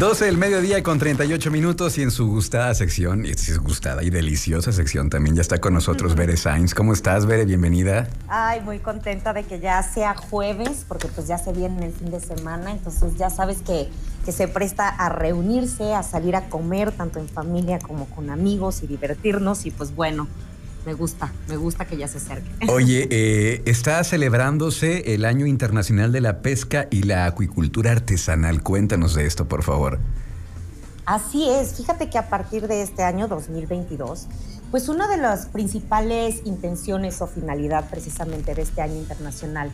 12 del mediodía con 38 minutos y en su gustada sección, y es gustada y deliciosa sección también, ya está con nosotros Bere Sainz. ¿Cómo estás, Bere? Bienvenida. Ay, muy contenta de que ya sea jueves, porque pues ya se viene el fin de semana, entonces ya sabes que, que se presta a reunirse, a salir a comer, tanto en familia como con amigos y divertirnos y pues bueno, me gusta, me gusta que ya se acerque. Oye, eh, está celebrándose el Año Internacional de la Pesca y la Acuicultura Artesanal. Cuéntanos de esto, por favor. Así es, fíjate que a partir de este año 2022, pues una de las principales intenciones o finalidad precisamente de este año internacional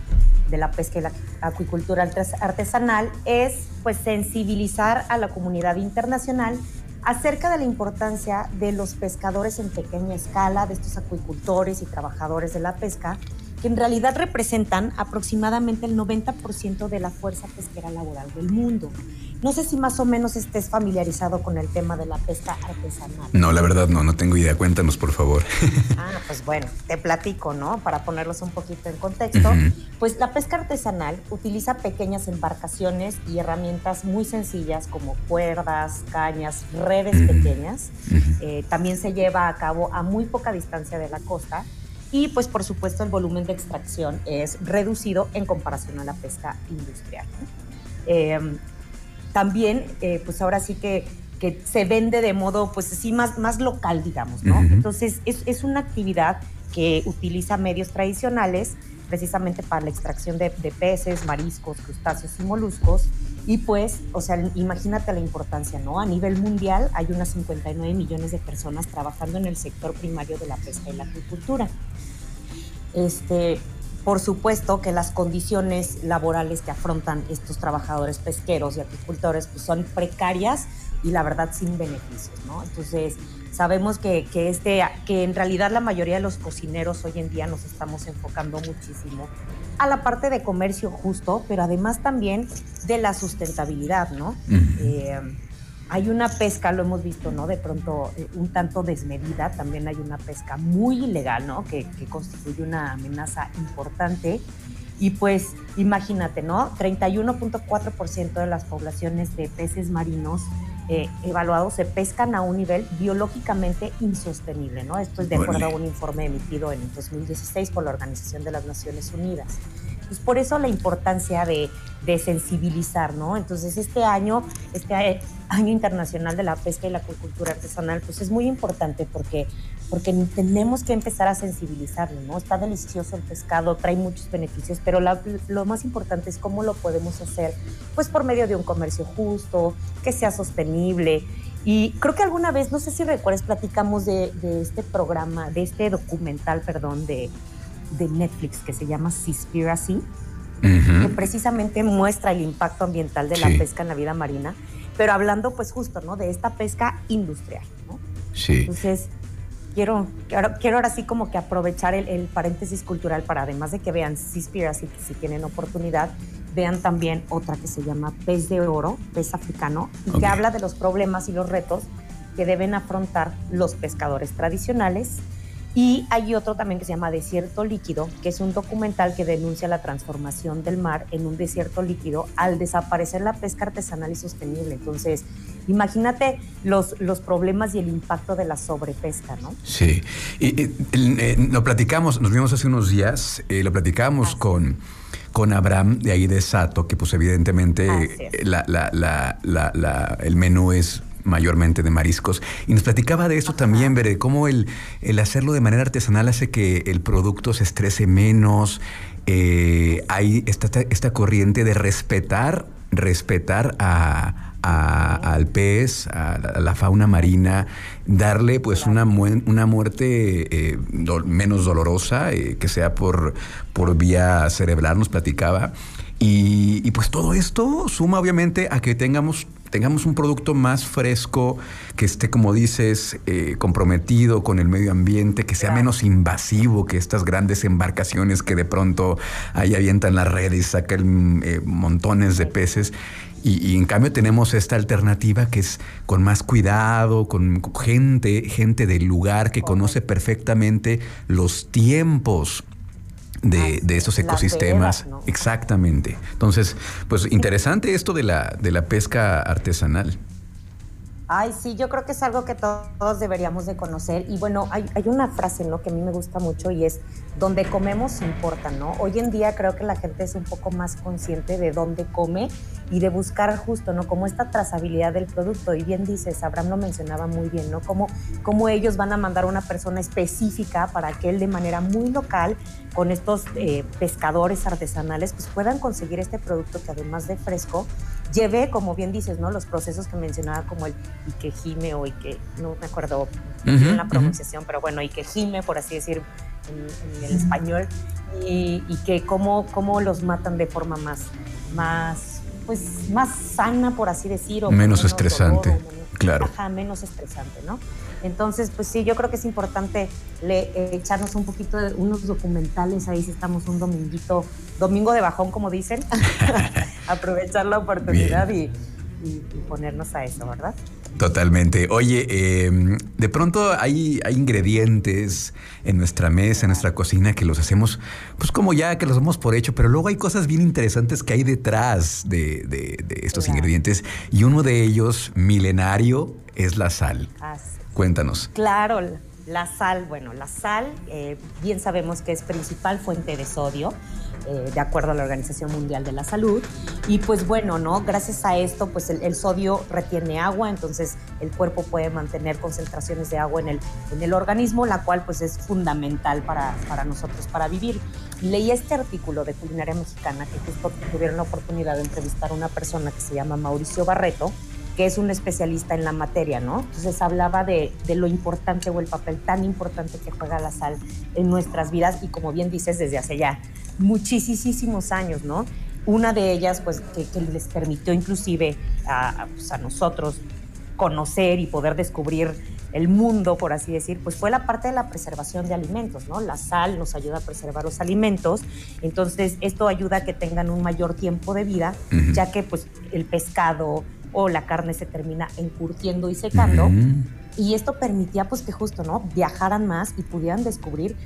de la pesca y la acuicultura artesanal es pues sensibilizar a la comunidad internacional acerca de la importancia de los pescadores en pequeña escala, de estos acuicultores y trabajadores de la pesca, que en realidad representan aproximadamente el 90% de la fuerza pesquera laboral del mundo. No sé si más o menos estés familiarizado con el tema de la pesca artesanal. No, la verdad no, no tengo idea. Cuéntanos, por favor. Ah, pues bueno, te platico, ¿no? Para ponerlos un poquito en contexto. Pues la pesca artesanal utiliza pequeñas embarcaciones y herramientas muy sencillas como cuerdas, cañas, redes pequeñas. Eh, también se lleva a cabo a muy poca distancia de la costa y pues por supuesto el volumen de extracción es reducido en comparación a la pesca industrial. Eh, también, eh, pues ahora sí que, que, se vende de modo, pues más, más local, digamos, ¿no? Entonces, es, es, una actividad que utiliza medios tradicionales precisamente para la extracción de, de, peces, mariscos, crustáceos y moluscos. Y pues, o sea, imagínate la importancia, ¿no? A nivel mundial hay unas 59 millones de personas trabajando en el sector primario de la pesca y la agricultura. Este, por supuesto que las condiciones laborales que afrontan estos trabajadores pesqueros y apicultores pues son precarias y la verdad sin beneficios, ¿no? Entonces, sabemos que, que, este, que en realidad la mayoría de los cocineros hoy en día nos estamos enfocando muchísimo a la parte de comercio justo, pero además también de la sustentabilidad, ¿no? hay una pesca, lo hemos visto, ¿no? De pronto eh, un tanto desmedida, también hay una pesca muy ilegal, ¿no? Que, constituye una amenaza importante. Y pues imagínate, ¿no? 31.4% de las poblaciones de peces marinos eh, evaluados se pescan a un nivel biológicamente insostenible, ¿no? Esto es de acuerdo a un informe emitido en 2016 por la Organización de las Naciones Unidas. Pues por eso la importancia de, de sensibilizar, ¿no? Entonces este año, este año internacional de la pesca y la acuicultura artesanal, pues es muy importante porque, porque tenemos que empezar a sensibilizarlo, ¿no? Está delicioso el pescado, trae muchos beneficios, pero lo más importante es cómo lo podemos hacer, pues por medio de un comercio justo, que sea sostenible. Y creo que alguna vez, no sé si recuerdas, platicamos de, de este programa, de este documental, perdón, de de Netflix que se llama Seaspiracy, que precisamente muestra el impacto ambiental de la pesca en la vida marina, pero hablando pues justo, ¿no? De esta pesca industrial, ¿no? Sí. Entonces, quiero, quiero, ahora sí como que aprovechar el, paréntesis cultural para además de que vean Seaspiracy, si tienen oportunidad, vean también otra que se llama Pez de Oro, pez africano, y que habla de los problemas y los retos que deben afrontar los pescadores tradicionales y hay otro también que se llama Desierto Líquido, que es un documental que denuncia la transformación del mar en un desierto líquido al desaparecer la pesca artesanal y sostenible. Entonces, imagínate los, los problemas y el impacto de la sobrepesca, ¿no? Sí, y, eh, lo platicamos, nos vimos hace unos días, eh, lo platicamos con con Abraham de ahí de Sato, que pues evidentemente la, la, el menú es mayormente de mariscos. Y nos platicaba de eso también, de cómo el, el hacerlo de manera artesanal hace que el producto se estrese menos. Eh, hay esta, esta corriente de respetar, respetar a, al pez, a la, fauna marina, darle pues una, una muerte eh, menos dolorosa, eh, que sea por, por vía cerebral, nos platicaba. Y, y, pues todo esto suma obviamente a que tengamos tengamos un producto más fresco, que esté, como dices, eh, comprometido con el medio ambiente, que sea menos invasivo que estas grandes embarcaciones que de pronto ahí avientan la red y sacan eh, montones de peces. Y, en cambio tenemos esta alternativa que es con más cuidado, con gente, gente del lugar que conoce perfectamente los tiempos de, de esos ecosistemas. Exactamente. Entonces, pues interesante esto de la, de la pesca artesanal. Ay, sí, yo creo que es algo que todos deberíamos de conocer. Y bueno, hay, una frase, ¿no? Que a mí me gusta mucho y es, donde comemos importa, ¿no? Hoy en día creo que la gente es un poco más consciente de dónde come y de buscar justo, ¿no? Como esta trazabilidad del producto. Y bien dices, Abraham lo mencionaba muy bien, ¿no? Como, como ellos van a mandar a una persona específica para que él de manera muy local, con estos eh, pescadores artesanales, pues puedan conseguir este producto que además de fresco, llevé, como bien dices, ¿no? Los procesos que mencionaba como el Ikejime o Ike, no me acuerdo la pronunciación, pero bueno, Ikejime, por así decir, en, el español, y, que cómo, cómo los matan de forma más, más, pues, más sana, por así decir. O menos, estresante, claro. Ajá, menos estresante, ¿no? Entonces, pues sí, yo creo que es importante le, echarnos un poquito de unos documentales ahí si estamos un dominguito, domingo de bajón, como dicen, aprovechar la oportunidad y, ponernos a eso, ¿verdad? Totalmente. Oye, em, de pronto hay, hay ingredientes en nuestra mesa, en nuestra cocina, que los hacemos, pues como ya que los damos por hecho, pero luego hay cosas bien interesantes que hay detrás de, estos ingredientes y uno de ellos, milenario, es la sal. Cuéntanos. Claro, la sal, bueno, la sal, eh, bien sabemos que es principal fuente de sodio, eh, de acuerdo a la Organización Mundial de la Salud. Y pues bueno, ¿no? Gracias a esto, pues el, sodio retiene agua, entonces el cuerpo puede mantener concentraciones de agua en el, en el organismo, la cual pues es fundamental para, para nosotros para vivir. Leí este artículo de Culinaria Mexicana que justo tuvieron la oportunidad de entrevistar a una persona que se llama Mauricio Barreto, que es un especialista en la materia, ¿no? Entonces hablaba de, lo importante o el papel tan importante que juega la sal en nuestras vidas y como bien dices, desde hace ya muchísimos años, ¿no? Una de ellas, pues, que, les permitió inclusive a, pues, a nosotros conocer y poder descubrir el mundo, por así decir, pues fue la parte de la preservación de alimentos, ¿no? La sal nos ayuda a preservar los alimentos, entonces esto ayuda a que tengan un mayor tiempo de vida, ya que pues el pescado, o la carne se termina encurtiendo y secando. Y esto permitía pues que justo, ¿no? Viajaran más y pudieran descubrir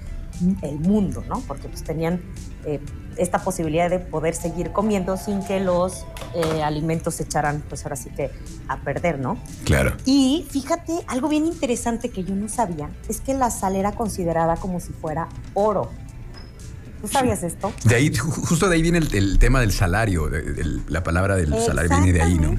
el mundo, ¿no? Porque pues tenían eh, esta posibilidad de poder seguir comiendo sin que los eh, alimentos se echaran, pues ahora sí que a perder, ¿no? Claro. Y fíjate, algo bien interesante que yo no sabía es que la sal era considerada como si fuera oro. ¿Tú sabías esto? De ahí, justo de ahí viene el, tema del salario, la palabra del salario viene de ahí, ¿no?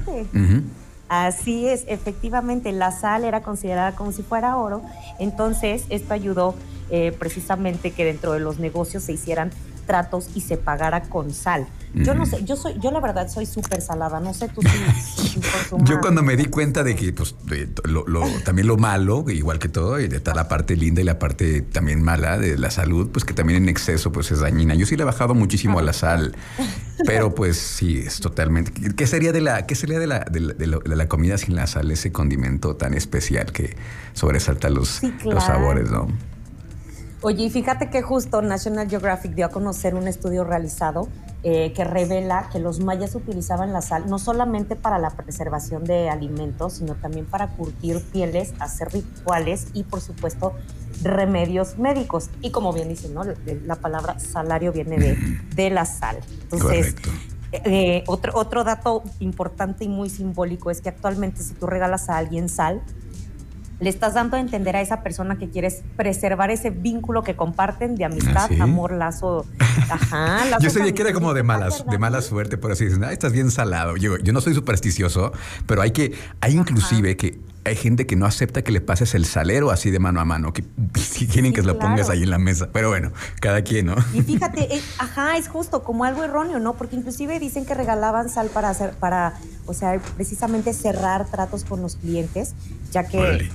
Así es, efectivamente, la sal era considerada como si fuera oro, entonces esto ayudó eh, precisamente que dentro de los negocios se hicieran tratos y se pagara con sal. Yo no sé, yo soy, yo la verdad soy súper salada, no sé tú si, Yo cuando me di cuenta de que pues lo, también lo malo, igual que todo, y de está la parte linda y la parte también mala de la salud, pues que también en exceso pues es dañina. Yo sí le he bajado muchísimo a la sal, pero pues sí, es totalmente. ¿Qué sería de la, qué sería de la, de la, comida sin la sal, ese condimento tan especial que sobresalta los, los sabores, ¿no? Oye, y fíjate que justo National Geographic dio a conocer un estudio realizado eh, que revela que los mayas utilizaban la sal no solamente para la preservación de alimentos, sino también para curtir pieles, hacer rituales y, por supuesto, remedios médicos. Y como bien dicen, ¿no? la palabra salario viene de, de la sal. Entonces, eh, otro, otro dato importante y muy simbólico es que actualmente si tú regalas a alguien sal, le estás dando a entender a esa persona que quieres preservar ese vínculo que comparten de amistad, ¿Ah, amor, lazo. Ajá, lazo Yo sabía que era como de malas, de mala suerte, por así decirlo. estás bien salado. Yo, yo no soy supersticioso, pero hay que, hay inclusive que hay gente que no acepta que le pases el salero así de mano a mano, que si quieren que se lo pongas ahí en la mesa. Pero bueno, cada quien, ¿no? Y fíjate, ajá, es justo como algo erróneo, ¿no? Porque inclusive dicen que regalaban sal para hacer, para, o sea, precisamente cerrar tratos con los clientes, ya que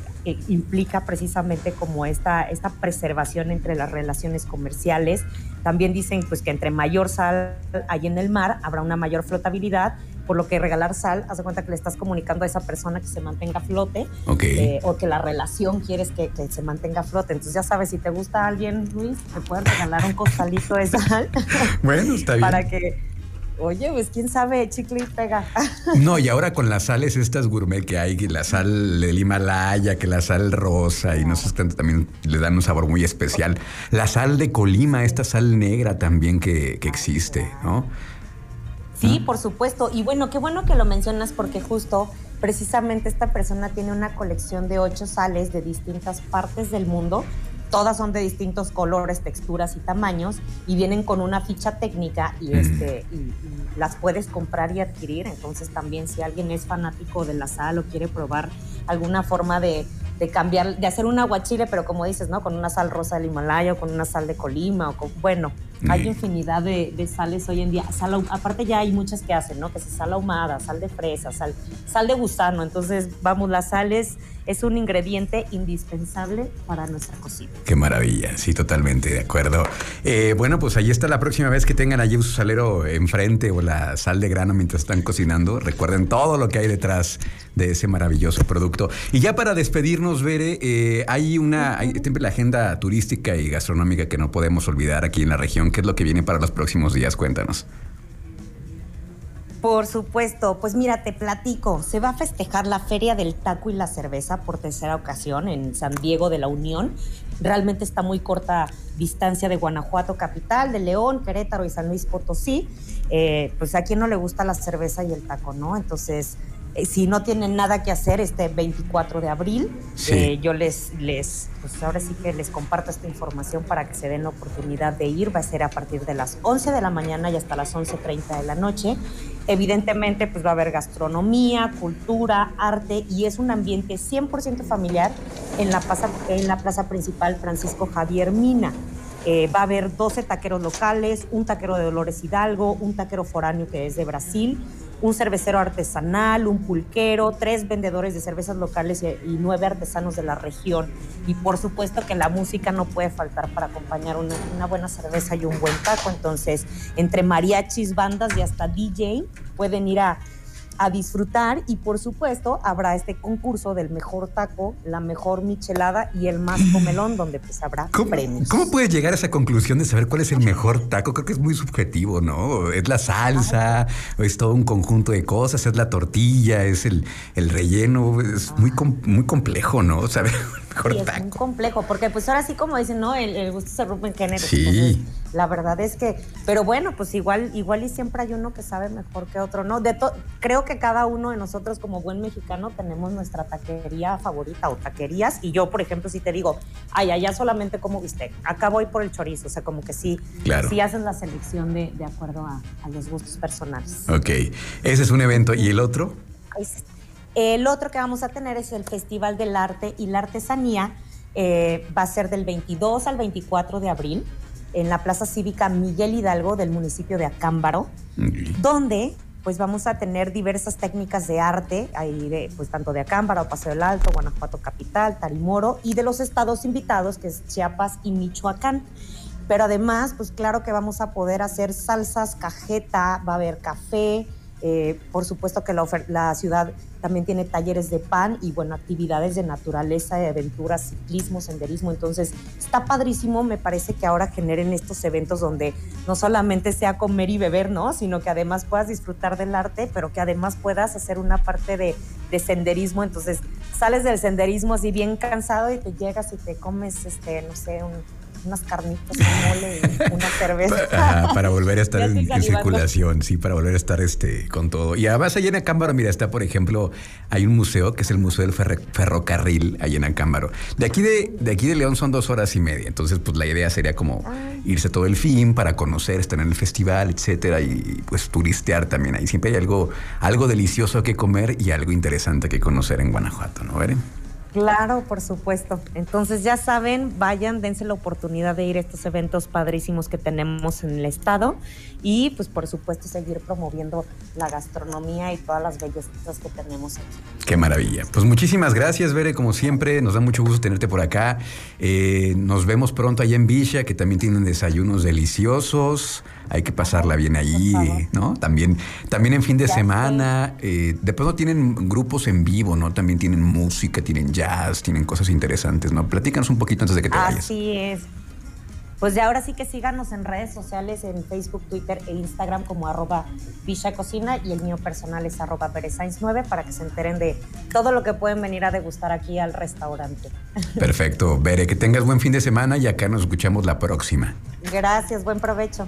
implica precisamente como esta, esta preservación entre las relaciones comerciales. También dicen pues que entre mayor sal hay en el mar, habrá una mayor flotabilidad, por lo que regalar sal, haz de cuenta que le estás comunicando a esa persona que se mantenga a flote eh, o que la relación quieres que, que, se mantenga a flote. Entonces ya sabes, si te gusta alguien, Luis, te puedes regalar un costalito de sal. Bueno, está bien. Para que Oye, pues quién sabe, chicle y pega. No, y ahora con las sales estas gourmet que hay, la sal del Himalaya, que la sal rosa y no sé, también le dan un sabor muy especial. La sal de Colima, esta sal negra también que, que existe, ¿no? Sí, por supuesto. Y bueno, qué bueno que lo mencionas porque justo precisamente esta persona tiene una colección de ocho sales de distintas partes del mundo. Todas son de distintos colores, texturas y tamaños y vienen con una ficha técnica y, este, y, las puedes comprar y adquirir. Entonces también si alguien es fanático de la sal o quiere probar alguna forma de, de cambiar, de hacer un aguachile, pero como dices, ¿no? Con una sal rosa del Himalaya o con una sal de Colima o con, bueno, hay infinidad de, sales hoy en día. aparte ya hay muchas que hacen, ¿no? Que es sal ahumada, sal de fresa, sal, sal de gusano. Entonces, vamos, las sales es un ingrediente indispensable para nuestra cocina. Qué maravilla, sí, totalmente de acuerdo. Eh, bueno, pues ahí está la próxima vez que tengan allí su salero enfrente o la sal de grano mientras están cocinando. Recuerden todo lo que hay detrás de ese maravilloso producto. Y ya para despedirnos, Bere, eh, hay una, hay siempre la agenda turística y gastronómica que no podemos olvidar aquí en la región. ¿Qué es lo que viene para los próximos días? Cuéntanos. Por supuesto, pues mira, te platico, se va a festejar la Feria del Taco y la Cerveza por tercera ocasión en San Diego de la Unión. Realmente está muy corta distancia de Guanajuato capital, de León, Querétaro y San Luis Potosí. Eh, pues a quien no le gusta la cerveza y el taco, ¿no? Entonces, eh, si no tienen nada que hacer este 24 de abril, eh, yo les, les, pues ahora sí que les comparto esta información para que se den la oportunidad de ir. Va a ser a partir de las 11 de la mañana y hasta las 11.30 de la noche. Evidentemente, pues va a haber gastronomía, cultura, arte y es un ambiente 100% familiar en la, plaza, principal Francisco Javier Mina. Eh, va a haber 12 taqueros locales, un taquero de Dolores Hidalgo, un taquero foráneo que es de Brasil un cervecero artesanal, un pulquero, tres vendedores de cervezas locales y, nueve artesanos de la región. Y por supuesto que la música no puede faltar para acompañar una, buena cerveza y un buen taco. Entonces, entre mariachis, bandas y hasta DJ pueden ir a a disfrutar y por supuesto habrá este concurso del mejor taco, la mejor michelada y el más comelón donde pues habrá premios. ¿Cómo puedes llegar a esa conclusión de saber cuál es el mejor taco? Creo que es muy subjetivo, ¿no? Es la salsa, es todo un conjunto de cosas, es la tortilla, es el, el relleno, es muy, muy complejo, ¿no? Saber es muy complejo, porque pues ahora sí como dicen, ¿no? El, gusto se rompe en género. Sí. la verdad es que, pero bueno, pues igual, igual y siempre hay uno que sabe mejor que otro, ¿no? De creo que cada uno de nosotros como buen mexicano tenemos nuestra taquería favorita o taquerías. Y yo, por ejemplo, si te digo, ay, allá solamente como viste, acá voy por el chorizo. O sea, como que sí, sí hacen la selección de, de acuerdo a, a, los gustos personales. Ok. Ese es un evento. ¿Y el otro? El otro que vamos a tener es el Festival del Arte y la Artesanía. Eh, va a ser del 22 al 24 de abril en la Plaza Cívica Miguel Hidalgo del municipio de Acámbaro, donde pues vamos a tener diversas técnicas de arte, ahí de, pues tanto de Acámbaro, Paseo del Alto, Guanajuato Capital, Tarimoro y de los estados invitados que es Chiapas y Michoacán. Pero además, pues claro que vamos a poder hacer salsas, cajeta, va a haber café, eh, por supuesto que la, ciudad también tiene talleres de pan y bueno, actividades de naturaleza, de aventuras, ciclismo, senderismo. Entonces, está padrísimo. Me parece que ahora generen estos eventos donde no solamente sea comer y beber, ¿no? Sino que además puedas disfrutar del arte, pero que además puedas hacer una parte de, de senderismo. Entonces, sales del senderismo así bien cansado y te llegas y te comes, este, no sé, un unas carnitas, un mole y una cerveza. para volver a estar en, circulación, sí, para volver a estar este con todo. Y además allá en Acámbaro, mira, está por ejemplo, hay un museo que es el Museo del Ferrocarril allá en Acámbaro. De aquí de, de aquí de León son dos horas y media. Entonces, pues la idea sería como irse todo el fin para conocer, estar en el festival, etcétera, y pues turistear también. Ahí siempre hay algo, algo delicioso que comer y algo interesante que conocer en Guanajuato, ¿no? Claro, por supuesto. Entonces ya saben, vayan, dense la oportunidad de ir a estos eventos padrísimos que tenemos en el estado y pues por supuesto seguir promoviendo la gastronomía y todas las bellezas que tenemos aquí. Qué maravilla. Pues muchísimas gracias, Bere, como siempre. Nos da mucho gusto tenerte por acá. Eh, nos vemos pronto allá en Villa, que también tienen desayunos deliciosos. Hay que pasarla bien ahí, ¿no? También, también en fin de semana. Eh, de pronto tienen grupos en vivo, ¿no? También tienen música, tienen jazz, tienen cosas interesantes, ¿no? Platícanos un poquito antes de que te vayas. Así es. pues ya ahora sí que síganos en redes sociales, en Facebook, Twitter e Instagram como arroba Villa Cocina y el mío personal es arroba 9 para que se enteren de todo lo que pueden venir a degustar aquí al restaurante. Perfecto, Bere, que tengas buen fin de semana y acá nos escuchamos la próxima. Gracias, buen provecho.